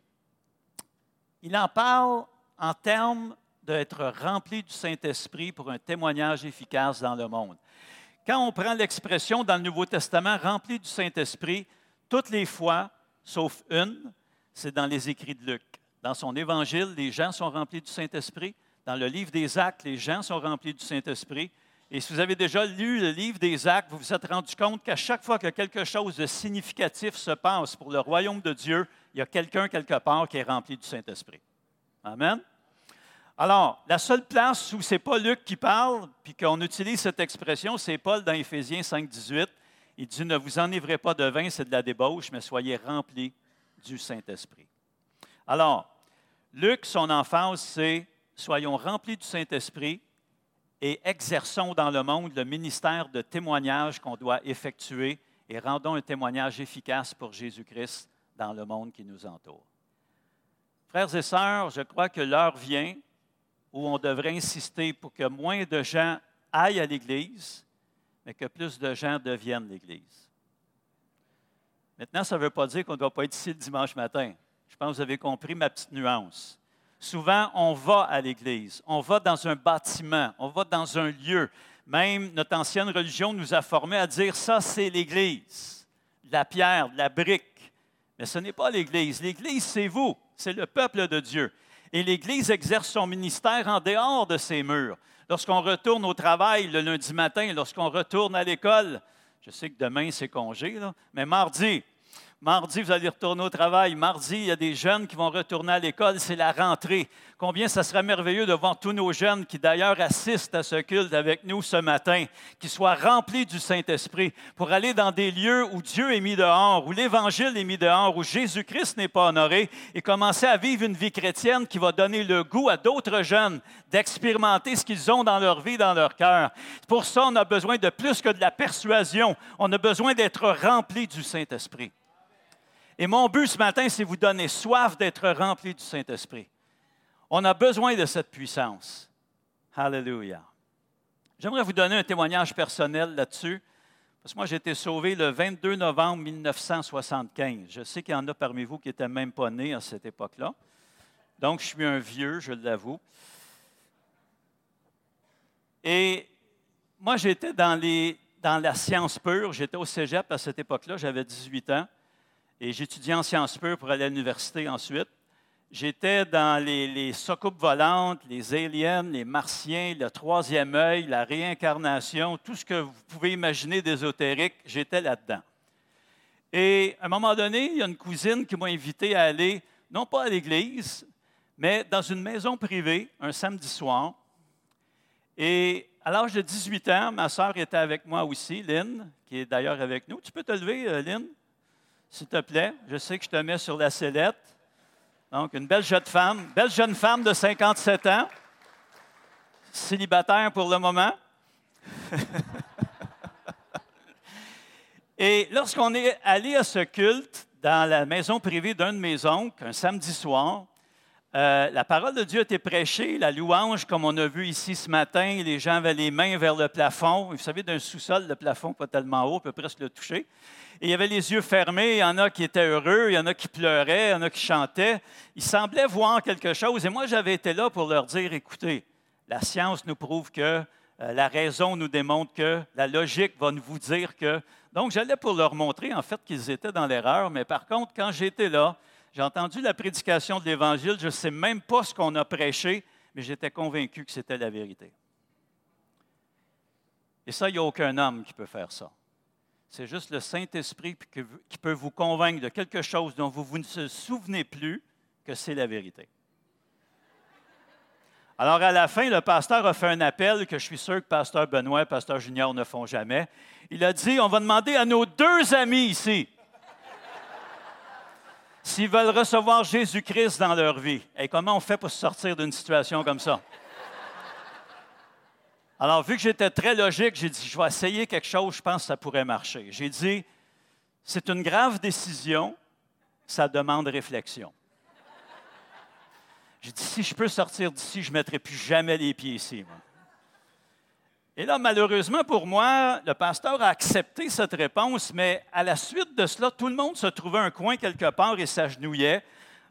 Il en parle en termes d'être rempli du Saint-Esprit pour un témoignage efficace dans le monde. Quand on prend l'expression dans le Nouveau Testament, rempli du Saint-Esprit, toutes les fois, sauf une, c'est dans les écrits de Luc. Dans son évangile, les gens sont remplis du Saint-Esprit. Dans le livre des Actes, les gens sont remplis du Saint-Esprit. Et si vous avez déjà lu le livre des Actes, vous vous êtes rendu compte qu'à chaque fois que quelque chose de significatif se passe pour le royaume de Dieu, il y a quelqu'un quelque part qui est rempli du Saint-Esprit. Amen. Alors, la seule place où ce n'est pas Luc qui parle, puis qu'on utilise cette expression, c'est Paul dans Éphésiens 5, 18. Il dit Ne vous enivrez pas de vin, c'est de la débauche, mais soyez remplis du Saint-Esprit. Alors, Luc, son enfance, c'est Soyons remplis du Saint-Esprit et exerçons dans le monde le ministère de témoignage qu'on doit effectuer et rendons un témoignage efficace pour Jésus-Christ dans le monde qui nous entoure. Frères et sœurs, je crois que l'heure vient où on devrait insister pour que moins de gens aillent à l'Église, mais que plus de gens deviennent l'Église. Maintenant, ça ne veut pas dire qu'on ne doit pas être ici le dimanche matin. Je pense que vous avez compris ma petite nuance. Souvent, on va à l'Église, on va dans un bâtiment, on va dans un lieu. Même notre ancienne religion nous a formés à dire ça, c'est l'Église, la pierre, la brique. Mais ce n'est pas l'Église. L'Église, c'est vous, c'est le peuple de Dieu. Et l'Église exerce son ministère en dehors de ses murs. Lorsqu'on retourne au travail le lundi matin, lorsqu'on retourne à l'école, je sais que demain c'est congé, mais mardi, Mardi, vous allez retourner au travail. Mardi, il y a des jeunes qui vont retourner à l'école. C'est la rentrée. Combien ça serait merveilleux de voir tous nos jeunes qui d'ailleurs assistent à ce culte avec nous ce matin, qui soient remplis du Saint-Esprit pour aller dans des lieux où Dieu est mis dehors, où l'Évangile est mis dehors, où Jésus-Christ n'est pas honoré et commencer à vivre une vie chrétienne qui va donner le goût à d'autres jeunes d'expérimenter ce qu'ils ont dans leur vie, dans leur cœur. Pour ça, on a besoin de plus que de la persuasion. On a besoin d'être remplis du Saint-Esprit. Et mon but ce matin, c'est vous donner soif d'être rempli du Saint-Esprit. On a besoin de cette puissance. Hallelujah. J'aimerais vous donner un témoignage personnel là-dessus. Parce que moi, j'ai été sauvé le 22 novembre 1975. Je sais qu'il y en a parmi vous qui n'étaient même pas nés à cette époque-là. Donc, je suis un vieux, je l'avoue. Et moi, j'étais dans, dans la science pure. J'étais au cégep à cette époque-là. J'avais 18 ans. Et j'étudiais en sciences pures pour aller à l'université ensuite. J'étais dans les, les volantes, les aliens, les martiens, le troisième œil, la réincarnation, tout ce que vous pouvez imaginer d'ésotérique, j'étais là-dedans. Et à un moment donné, il y a une cousine qui m'a invité à aller, non pas à l'église, mais dans une maison privée un samedi soir. Et à l'âge de 18 ans, ma sœur était avec moi aussi, Lynn, qui est d'ailleurs avec nous. Tu peux te lever, euh, Lynn? S'il te plaît. Je sais que je te mets sur la sellette. Donc, une belle jeune femme, belle jeune femme de 57 ans, célibataire pour le moment. Et lorsqu'on est allé à ce culte dans la maison privée d'un de mes oncles, un samedi soir, euh, la parole de Dieu a été prêchée, la louange, comme on a vu ici ce matin, les gens avaient les mains vers le plafond. Vous savez, d'un sous-sol, le plafond pas tellement haut, on peut presque le toucher. Et il y avait les yeux fermés, il y en a qui étaient heureux, il y en a qui pleuraient, il y en a qui chantaient. Ils semblaient voir quelque chose. Et moi, j'avais été là pour leur dire, écoutez, la science nous prouve que, euh, la raison nous démontre que, la logique va nous vous dire que. Donc, j'allais pour leur montrer, en fait, qu'ils étaient dans l'erreur. Mais par contre, quand j'étais là, j'ai entendu la prédication de l'Évangile, je ne sais même pas ce qu'on a prêché, mais j'étais convaincu que c'était la vérité. Et ça, il n'y a aucun homme qui peut faire ça. C'est juste le Saint-Esprit qui peut vous convaincre de quelque chose dont vous, vous ne se souvenez plus que c'est la vérité. Alors, à la fin, le pasteur a fait un appel que je suis sûr que pasteur Benoît et pasteur Junior ne font jamais. Il a dit, on va demander à nos deux amis ici s'ils veulent recevoir Jésus-Christ dans leur vie. Et comment on fait pour sortir d'une situation comme ça? Alors, vu que j'étais très logique, j'ai dit, je vais essayer quelque chose, je pense que ça pourrait marcher. J'ai dit, c'est une grave décision, ça demande réflexion. J'ai dit, si je peux sortir d'ici, je ne mettrai plus jamais les pieds ici. Et là, malheureusement pour moi, le pasteur a accepté cette réponse, mais à la suite de cela, tout le monde se trouvait un coin quelque part et s'agenouillait.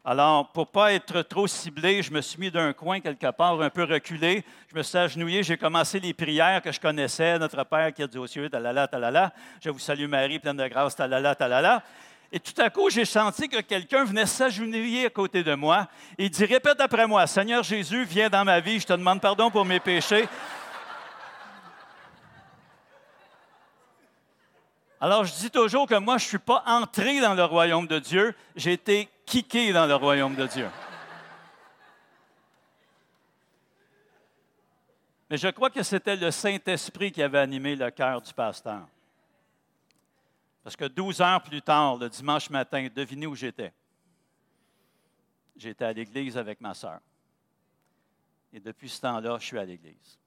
Alors, pour ne pas être trop ciblé, je me suis mis d'un coin quelque part, un peu reculé. Je me suis agenouillé, j'ai commencé les prières que je connaissais. Notre Père qui a dit aux cieux, talala, talala. Je vous salue Marie, pleine de grâce, talala, talala. Et tout à coup, j'ai senti que quelqu'un venait s'agenouiller à côté de moi et dit Répète après moi, Seigneur Jésus, viens dans ma vie, je te demande pardon pour mes péchés. Alors, je dis toujours que moi, je ne suis pas entré dans le royaume de Dieu, j'ai été kické dans le royaume de Dieu. Mais je crois que c'était le Saint-Esprit qui avait animé le cœur du pasteur. Parce que 12 heures plus tard, le dimanche matin, devinez où j'étais. J'étais à l'église avec ma sœur. Et depuis ce temps-là, je suis à l'église.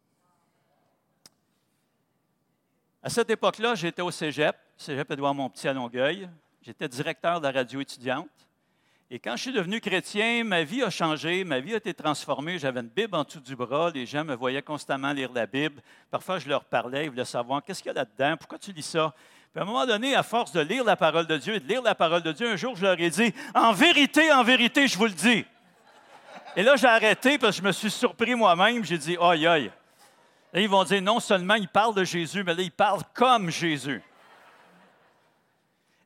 À cette époque-là, j'étais au cégep, cégep Édouard Montpetit à Longueuil. J'étais directeur de la radio étudiante. Et quand je suis devenu chrétien, ma vie a changé, ma vie a été transformée. J'avais une Bible en dessous du bras, les gens me voyaient constamment lire la Bible. Parfois, je leur parlais, ils voulaient savoir qu'est-ce qu'il y a là-dedans, pourquoi tu lis ça. Puis à un moment donné, à force de lire la parole de Dieu et de lire la parole de Dieu, un jour, je leur ai dit En vérité, en vérité, je vous le dis. Et là, j'ai arrêté parce que je me suis surpris moi-même. J'ai dit, aïe, aïe. Là, ils vont dire, non seulement il parle de Jésus, mais là, il parle comme Jésus.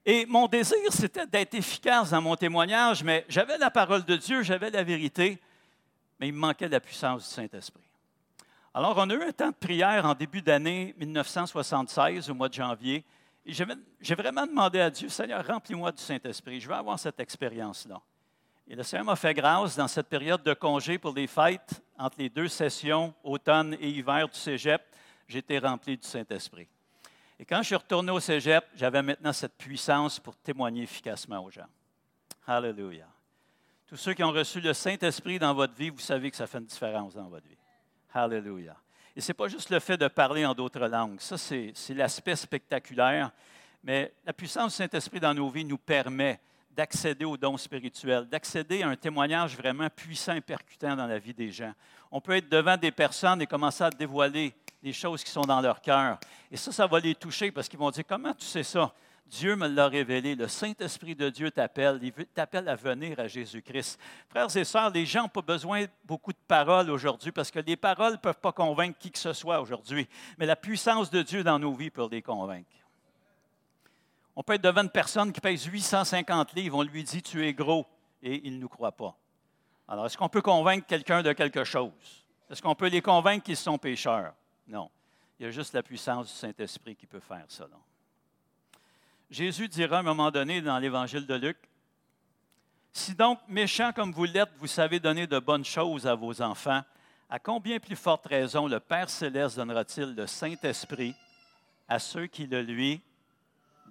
Et mon désir, c'était d'être efficace dans mon témoignage, mais j'avais la parole de Dieu, j'avais la vérité, mais il me manquait la puissance du Saint-Esprit. Alors, on a eu un temps de prière en début d'année 1976, au mois de janvier, et j'ai vraiment demandé à Dieu, Seigneur, remplis-moi du Saint-Esprit, je veux avoir cette expérience-là. Et le Seigneur m'a fait grâce dans cette période de congé pour les fêtes, entre les deux sessions, automne et hiver du cégep, j'étais rempli du Saint-Esprit. Et quand je suis retourné au cégep, j'avais maintenant cette puissance pour témoigner efficacement aux gens. Hallelujah. Tous ceux qui ont reçu le Saint-Esprit dans votre vie, vous savez que ça fait une différence dans votre vie. Hallelujah. Et ce n'est pas juste le fait de parler en d'autres langues. Ça, c'est l'aspect spectaculaire. Mais la puissance du Saint-Esprit dans nos vies nous permet d'accéder aux dons spirituels, d'accéder à un témoignage vraiment puissant et percutant dans la vie des gens. On peut être devant des personnes et commencer à dévoiler les choses qui sont dans leur cœur. Et ça, ça va les toucher parce qu'ils vont dire, comment tu sais ça? Dieu me l'a révélé. Le Saint-Esprit de Dieu t'appelle. Il t'appelle à venir à Jésus-Christ. Frères et sœurs, les gens n'ont pas besoin de beaucoup de paroles aujourd'hui parce que les paroles ne peuvent pas convaincre qui que ce soit aujourd'hui. Mais la puissance de Dieu dans nos vies peut les convaincre. On peut être devant une personne qui pèse 850 livres, on lui dit Tu es gros, et il ne nous croit pas. Alors, est-ce qu'on peut convaincre quelqu'un de quelque chose? Est-ce qu'on peut les convaincre qu'ils sont pécheurs? Non. Il y a juste la puissance du Saint-Esprit qui peut faire ça. Jésus dira à un moment donné dans l'Évangile de Luc, Si donc, méchants comme vous l'êtes, vous savez donner de bonnes choses à vos enfants, à combien plus forte raison le Père céleste donnera-t-il le Saint-Esprit à ceux qui le lui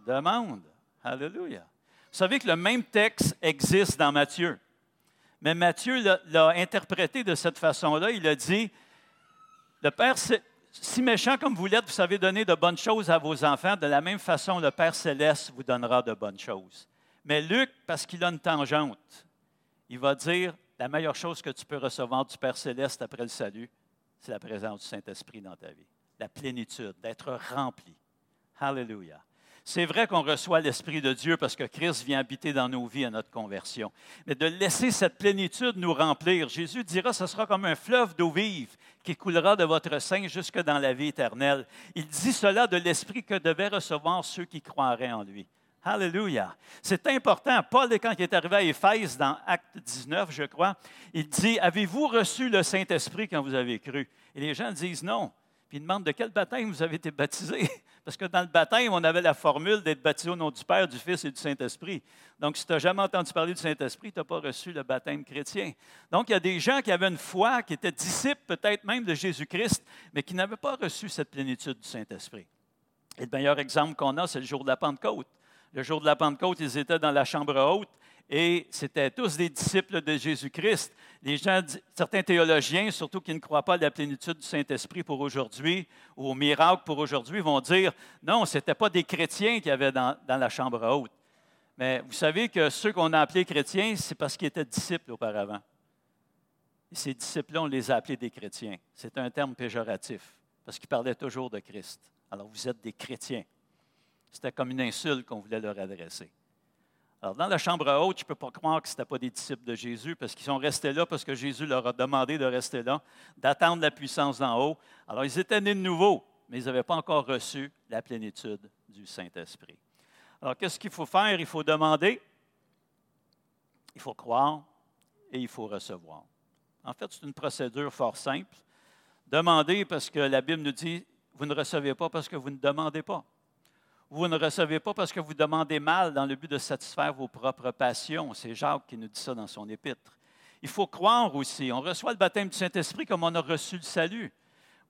demande. Alléluia. Vous savez que le même texte existe dans Matthieu. Mais Matthieu l'a interprété de cette façon-là. Il a dit, le Père, si méchant comme vous l'êtes, vous savez donner de bonnes choses à vos enfants, de la même façon, le Père céleste vous donnera de bonnes choses. Mais Luc, parce qu'il a une tangente, il va dire, la meilleure chose que tu peux recevoir du Père céleste après le salut, c'est la présence du Saint-Esprit dans ta vie. La plénitude, d'être rempli. Hallelujah. C'est vrai qu'on reçoit l'Esprit de Dieu parce que Christ vient habiter dans nos vies à notre conversion. Mais de laisser cette plénitude nous remplir, Jésus dira, ce sera comme un fleuve d'eau vive qui coulera de votre sein jusque dans la vie éternelle. Il dit cela de l'Esprit que devaient recevoir ceux qui croiraient en lui. Alléluia. C'est important. Paul, quand il est arrivé à Éphèse, dans Acte 19, je crois, il dit, avez-vous reçu le Saint-Esprit quand vous avez cru? Et les gens disent non. Puis il demande de quel baptême vous avez été baptisé? Parce que dans le baptême, on avait la formule d'être baptisé au nom du Père, du Fils et du Saint-Esprit. Donc, si tu n'as jamais entendu parler du Saint-Esprit, tu n'as pas reçu le baptême chrétien. Donc, il y a des gens qui avaient une foi, qui étaient disciples peut-être même de Jésus-Christ, mais qui n'avaient pas reçu cette plénitude du Saint-Esprit. Et le meilleur exemple qu'on a, c'est le jour de la Pentecôte. Le jour de la Pentecôte, ils étaient dans la chambre haute et c'était tous des disciples de Jésus-Christ. Certains théologiens, surtout qui ne croient pas à la plénitude du Saint-Esprit pour aujourd'hui ou au miracle pour aujourd'hui, vont dire non, ce n'était pas des chrétiens qui avaient dans, dans, la chambre haute. Mais vous savez que ceux qu'on a appelés chrétiens, c'est parce qu'ils étaient disciples auparavant. Et ces disciples-là, on les a appelés des chrétiens. C'est un terme péjoratif parce qu'ils parlaient toujours de Christ. Alors vous êtes des chrétiens. C'était comme une insulte qu'on voulait leur adresser. Alors, dans la chambre haute, je ne peux pas croire que ce n'étaient pas des disciples de Jésus parce qu'ils sont restés là parce que Jésus leur a demandé de rester là, d'attendre la puissance d'en haut. Alors, ils étaient nés de nouveau, mais ils n'avaient pas encore reçu la plénitude du Saint-Esprit. Alors, qu'est-ce qu'il faut faire? Il faut demander, il faut croire et il faut recevoir. En fait, c'est une procédure fort simple. Demandez parce que la Bible nous dit, vous ne recevez pas parce que vous ne demandez pas. Vous ne recevez pas parce que vous demandez mal dans le but de satisfaire vos propres passions. C'est Jacques qui nous dit ça dans son épître. Il faut croire aussi. On reçoit le baptême du Saint-Esprit comme on a reçu le salut.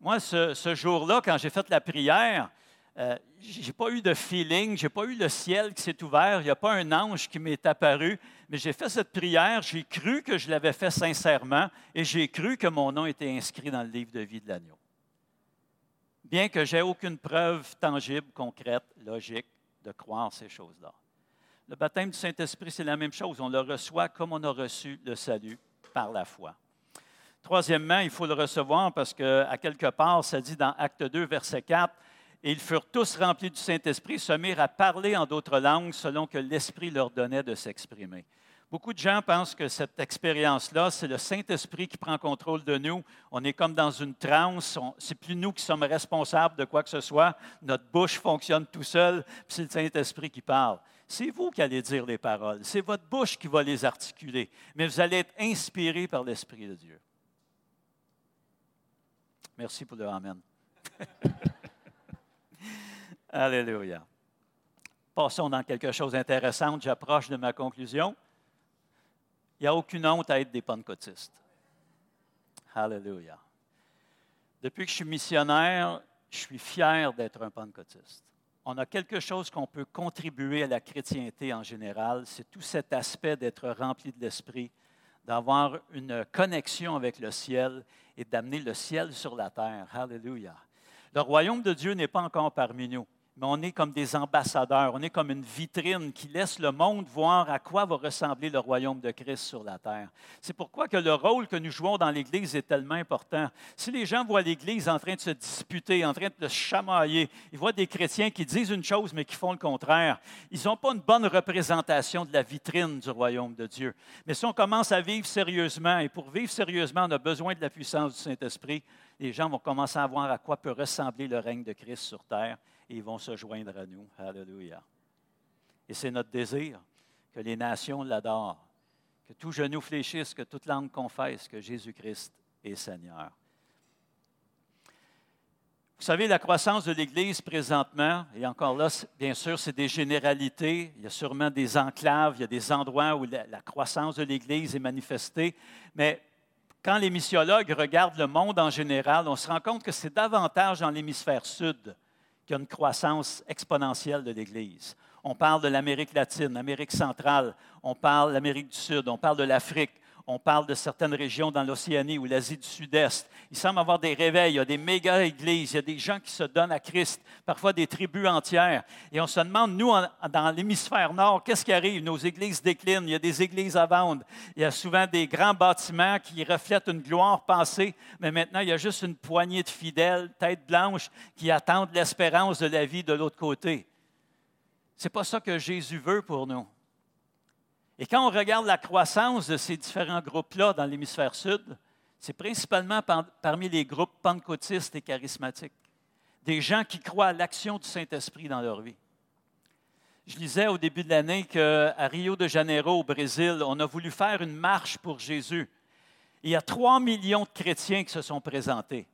Moi, ce, jour-là, quand j'ai fait la prière, euh, je n'ai pas eu de feeling, je n'ai pas eu le ciel qui s'est ouvert, il n'y a pas un ange qui m'est apparu, mais j'ai fait cette prière, j'ai cru que je l'avais fait sincèrement et j'ai cru que mon nom était inscrit dans le livre de vie de l'agneau bien que j'ai aucune preuve tangible, concrète, logique de croire ces choses-là. Le baptême du Saint-Esprit, c'est la même chose. On le reçoit comme on a reçu le salut par la foi. Troisièmement, il faut le recevoir parce qu'à quelque part, ça dit dans Acte 2, verset 4, et ils furent tous remplis du Saint-Esprit, se mirent à parler en d'autres langues selon que l'Esprit leur donnait de s'exprimer. Beaucoup de gens pensent que cette expérience-là, c'est le Saint-Esprit qui prend contrôle de nous. On est comme dans une transe. C'est plus nous qui sommes responsables de quoi que ce soit. Notre bouche fonctionne tout seul, puis c'est le Saint-Esprit qui parle. C'est vous qui allez dire les paroles. C'est votre bouche qui va les articuler. Mais vous allez être inspiré par l'Esprit de Dieu. Merci pour le Amen. Alléluia. Passons dans quelque chose d'intéressant. J'approche de ma conclusion. Il n'y a aucune honte à être des pentecôtistes. Alléluia. Depuis que je suis missionnaire, je suis fier d'être un pentecôtiste. On a quelque chose qu'on peut contribuer à la chrétienté en général, c'est tout cet aspect d'être rempli de l'esprit, d'avoir une connexion avec le ciel et d'amener le ciel sur la terre. Alléluia. Le royaume de Dieu n'est pas encore parmi nous mais on est comme des ambassadeurs, on est comme une vitrine qui laisse le monde voir à quoi va ressembler le royaume de Christ sur la terre. C'est pourquoi que le rôle que nous jouons dans l'Église est tellement important. Si les gens voient l'Église en train de se disputer, en train de se chamailler, ils voient des chrétiens qui disent une chose mais qui font le contraire, ils n'ont pas une bonne représentation de la vitrine du royaume de Dieu. Mais si on commence à vivre sérieusement, et pour vivre sérieusement, on a besoin de la puissance du Saint-Esprit, les gens vont commencer à voir à quoi peut ressembler le règne de Christ sur terre et ils vont se joindre à nous. Alléluia. Et c'est notre désir que les nations l'adorent, que tout genou fléchisse, que toute langue confesse que Jésus-Christ est Seigneur. Vous savez, la croissance de l'Église présentement, et encore là, bien sûr, c'est des généralités. Il y a sûrement des enclaves, il y a des endroits où la, croissance de l'Église est manifestée. Mais quand les missiologues regardent le monde en général, on se rend compte que c'est davantage dans l'hémisphère sud qu'il y a une croissance exponentielle de l'Église. On parle de l'Amérique latine, l'Amérique centrale, on parle de l'Amérique du Sud, on parle de l'Afrique, on parle de certaines régions dans l'Océanie ou l'Asie du Sud-Est. Il semble avoir des réveils, il y a des méga-églises, il y a des gens qui se donnent à Christ, parfois des tribus entières. Et on se demande, nous, dans l'hémisphère nord, qu'est-ce qui arrive? Nos églises déclinent, il y a des églises à vendre, il y a souvent des grands bâtiments qui reflètent une gloire passée, mais maintenant, il y a juste une poignée de fidèles, tête blanche, qui attendent l'espérance de la vie de l'autre côté. Ce n'est pas ça que Jésus veut pour nous. Et quand on regarde la croissance de ces différents groupes-là dans l'hémisphère sud, c'est principalement parmi les groupes pentecôtistes et charismatiques, des gens qui croient à l'action du Saint-Esprit dans leur vie. Je lisais au début de l'année qu'à Rio de Janeiro, au Brésil, on a voulu faire une marche pour Jésus. il y a 3 millions de chrétiens qui se sont présentés.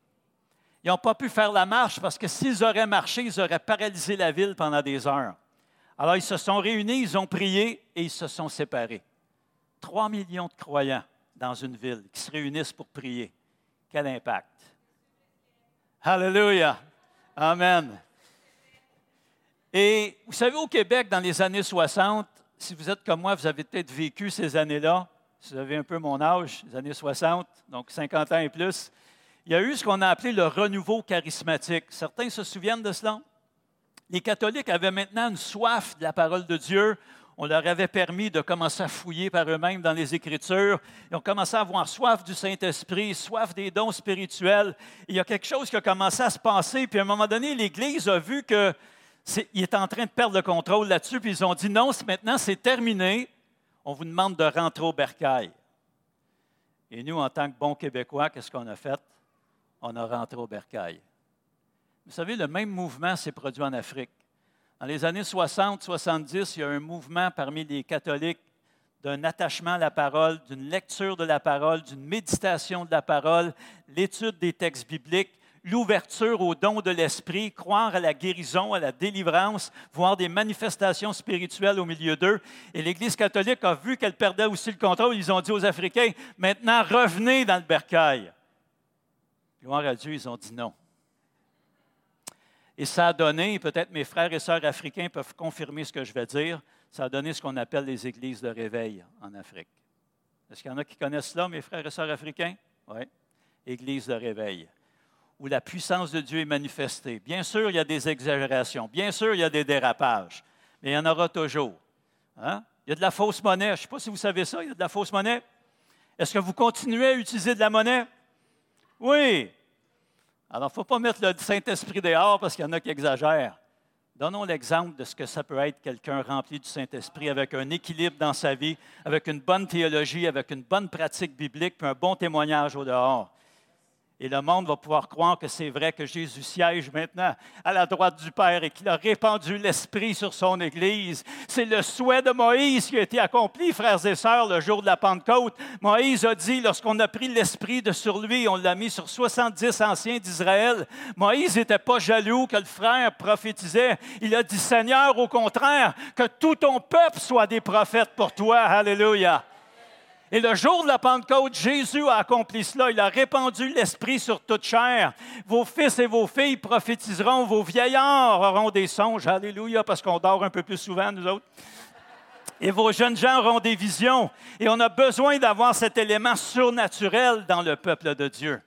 Ils n'ont pas pu faire la marche parce que s'ils auraient marché, ils auraient paralysé la ville pendant des heures. Alors ils se sont réunis, ils ont prié et ils se sont séparés. Trois millions de croyants dans une ville qui se réunissent pour prier. Quel impact. Alléluia. Amen. Et vous savez, au Québec, dans les années 60, si vous êtes comme moi, vous avez peut-être vécu ces années-là, vous avez un peu mon âge, les années 60, donc 50 ans et plus, il y a eu ce qu'on a appelé le renouveau charismatique. Certains se souviennent de cela? Les catholiques avaient maintenant une soif de la parole de Dieu. On leur avait permis de commencer à fouiller par eux-mêmes dans les Écritures. Ils ont commencé à avoir soif du Saint-Esprit, soif des dons spirituels. il y a quelque chose qui a commencé à se passer. Puis à un moment donné, l'Église a vu qu'il est, en train de perdre le contrôle là-dessus. Puis ils ont dit non, maintenant c'est terminé. On vous demande de rentrer au bercail. Et nous, en tant que bons Québécois, qu'est-ce qu'on a fait? On a rentré au bercail. Vous savez, le même mouvement s'est produit en Afrique. Dans les années 60-70, il y a un mouvement parmi les catholiques d'un attachement à la parole, d'une lecture de la parole, d'une méditation de la parole, l'étude des textes bibliques, l'ouverture au don de l'esprit, croire à la guérison, à la délivrance, voir des manifestations spirituelles au milieu d'eux. Et l'Église catholique a vu qu'elle perdait aussi le contrôle. Ils ont dit aux Africains, maintenant revenez dans le bercail. Gloire à Dieu, ils ont dit non. Et ça a donné, peut-être mes frères et sœurs africains peuvent confirmer ce que je vais dire, ça a donné ce qu'on appelle les églises de réveil en Afrique. Est-ce qu'il y en a qui connaissent cela, mes frères et sœurs africains? Oui. Église de réveil, où la puissance de Dieu est manifestée. Bien sûr, il y a des exagérations. Bien sûr, il y a des dérapages. Mais il y en aura toujours. Hein? Il y a de la fausse monnaie. Je ne sais pas si vous savez ça, il y a de la fausse monnaie. Est-ce que vous continuez à utiliser de la monnaie? Oui. Alors, il ne faut pas mettre le Saint-Esprit dehors parce qu'il y en a qui exagèrent. Donnons l'exemple de ce que ça peut être quelqu'un rempli du Saint-Esprit avec un équilibre dans sa vie, avec une bonne théologie, avec une bonne pratique biblique, puis un bon témoignage au dehors. Et le monde va pouvoir croire que c'est vrai que Jésus siège maintenant à la droite du Père et qu'il a répandu l'Esprit sur son Église. C'est le souhait de Moïse qui a été accompli, frères et sœurs, le jour de la Pentecôte. Moïse a dit, lorsqu'on a pris l'Esprit de sur lui, on l'a mis sur 70 anciens d'Israël. Moïse n'était pas jaloux que le frère prophétisait. Il a dit, Seigneur, au contraire, que tout ton peuple soit des prophètes pour toi. Alléluia. Et le jour de la Pentecôte, Jésus a accompli cela. Il a répandu l'Esprit sur toute chair. Vos fils et vos filles prophétiseront, vos vieillards auront des songes. Alléluia, parce qu'on dort un peu plus souvent, nous autres. Et vos jeunes gens auront des visions. Et on a besoin d'avoir cet élément surnaturel dans le peuple de Dieu.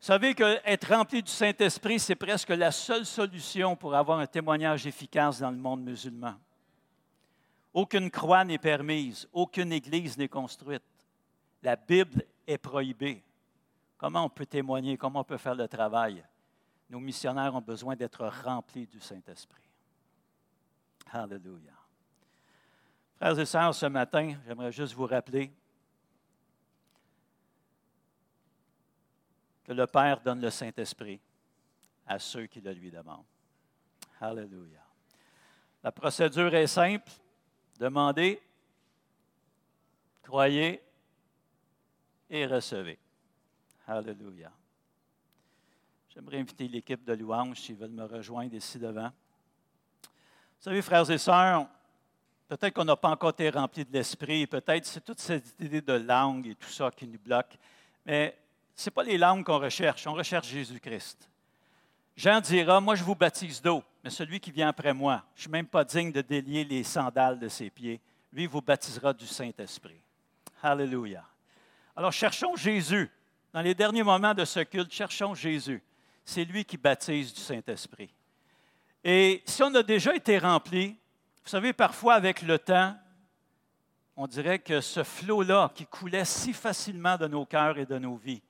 Vous savez qu'être rempli du Saint-Esprit, c'est presque la seule solution pour avoir un témoignage efficace dans le monde musulman. Aucune croix n'est permise, aucune église n'est construite. La Bible est prohibée. Comment on peut témoigner, comment on peut faire le travail? Nos missionnaires ont besoin d'être remplis du Saint-Esprit. Alléluia. Frères et sœurs, ce matin, j'aimerais juste vous rappeler que le Père donne le Saint-Esprit à ceux qui le lui demandent. Alléluia. La procédure est simple. Demandez, croyez et recevez. Alléluia. J'aimerais inviter l'équipe de louange s'ils veulent me rejoindre ici devant. Vous savez, frères et sœurs, peut-être qu'on n'a pas encore été remplis de l'esprit, peut-être c'est toute cette idée de langue et tout ça qui nous bloque, mais ce n'est pas les langues qu'on recherche, on recherche Jésus-Christ. Jean dira, moi je vous baptise d'eau, mais celui qui vient après moi, je ne suis même pas digne de délier les sandales de ses pieds, lui vous baptisera du Saint-Esprit. Alléluia. Alors cherchons Jésus. Dans les derniers moments de ce culte, cherchons Jésus. C'est lui qui baptise du Saint-Esprit. Et si on a déjà été rempli, vous savez, parfois avec le temps, on dirait que ce flot-là qui coulait si facilement de nos cœurs et de nos vies,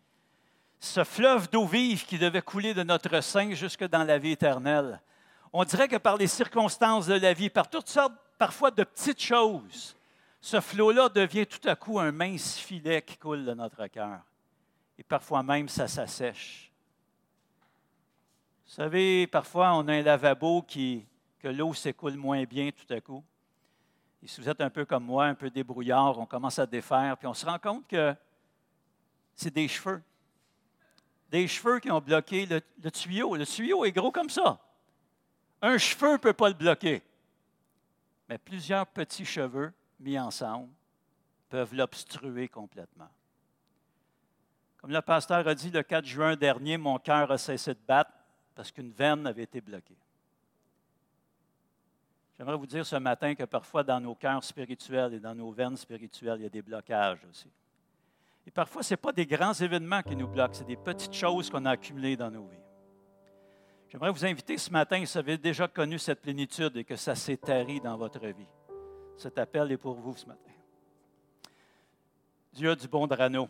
ce fleuve d'eau vive qui devait couler de notre sein jusque dans la vie éternelle. On dirait que par les circonstances de la vie, par toutes sortes parfois de petites choses, ce flot-là devient tout à coup un mince filet qui coule de notre cœur. Et parfois même, ça s'assèche. Vous savez, parfois, on a un lavabo qui, que l'eau s'écoule moins bien tout à coup. Et si vous êtes un peu comme moi, un peu débrouillard, on commence à défaire, puis on se rend compte que c'est des cheveux des cheveux qui ont bloqué le, tuyau. Le tuyau est gros comme ça. Un cheveu ne peut pas le bloquer. Mais plusieurs petits cheveux mis ensemble peuvent l'obstruer complètement. Comme le pasteur a dit le 4 juin dernier, mon cœur a cessé de battre parce qu'une veine avait été bloquée. J'aimerais vous dire ce matin que parfois dans nos cœurs spirituels et dans nos veines spirituelles, il y a des blocages aussi. Et parfois, ce n'est pas des grands événements qui nous bloquent, c'est des petites choses qu'on a accumulées dans nos vies. J'aimerais vous inviter ce matin, si vous avez déjà connu cette plénitude et que ça s'est tari dans votre vie. Cet appel est pour vous ce matin. Dieu a du bon drano.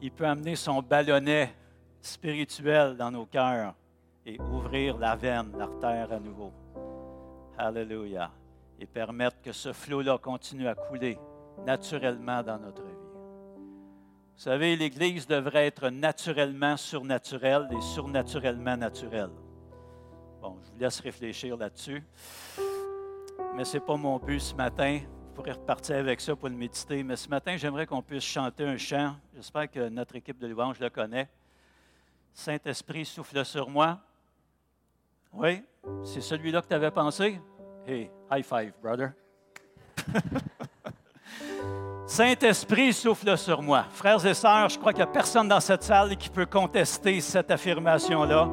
Il peut amener son ballonnet spirituel dans nos cœurs et ouvrir la veine, l'artère à nouveau. Alléluia et permettre que ce flot-là continue à couler naturellement dans notre vie. Vous savez, l'Église devrait être naturellement surnaturelle et surnaturellement naturelle. Bon, je vous laisse réfléchir là-dessus. Mais ce n'est pas mon but ce matin. Vous pourrez repartir avec ça pour le méditer. Mais ce matin, j'aimerais qu'on puisse chanter un chant. J'espère que notre équipe de louange le connaît. Saint-Esprit souffle sur moi. Oui, c'est celui-là que tu avais pensé? Hey, high five, brother. Saint-Esprit souffle sur moi. Frères et sœurs, je crois qu'il n'y a personne dans cette salle qui peut contester cette affirmation-là.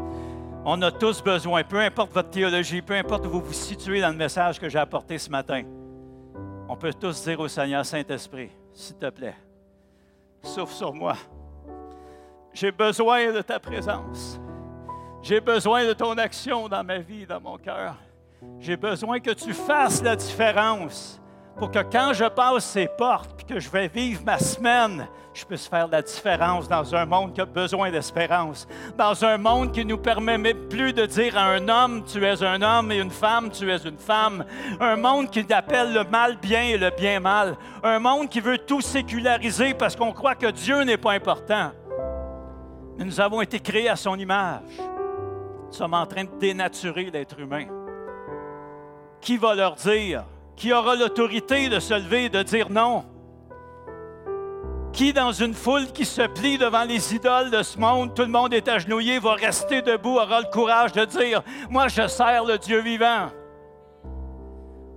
On a tous besoin, peu importe votre théologie, peu importe où vous vous situez dans le message que j'ai apporté ce matin. On peut tous dire au Seigneur, Saint-Esprit, s'il te plaît, souffle sur moi. J'ai besoin de ta présence. J'ai besoin de ton action dans ma vie, dans mon cœur. J'ai besoin que tu fasses la différence pour que quand je passe ces portes, puis que je vais vivre ma semaine, je puisse faire la différence dans un monde qui a besoin d'espérance, dans un monde qui nous permet même plus de dire à un homme, tu es un homme, et une femme, tu es une femme, un monde qui appelle le mal bien et le bien mal, un monde qui veut tout séculariser parce qu'on croit que Dieu n'est pas important. Mais nous avons été créés à son image. Nous sommes en train de dénaturer l'être humain. Qui va leur dire? Qui aura l'autorité de se lever et de dire non? Qui, dans une foule qui se plie devant les idoles de ce monde, tout le monde est agenouillé, va rester debout, aura le courage de dire Moi, je sers le Dieu vivant.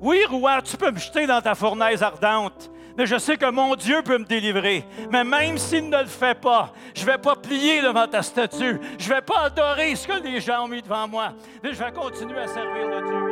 Oui, roi, tu peux me jeter dans ta fournaise ardente, mais je sais que mon Dieu peut me délivrer. Mais même s'il ne le fait pas, je ne vais pas plier devant ta statue. Je ne vais pas adorer ce que les gens ont mis devant moi. Mais je vais continuer à servir le Dieu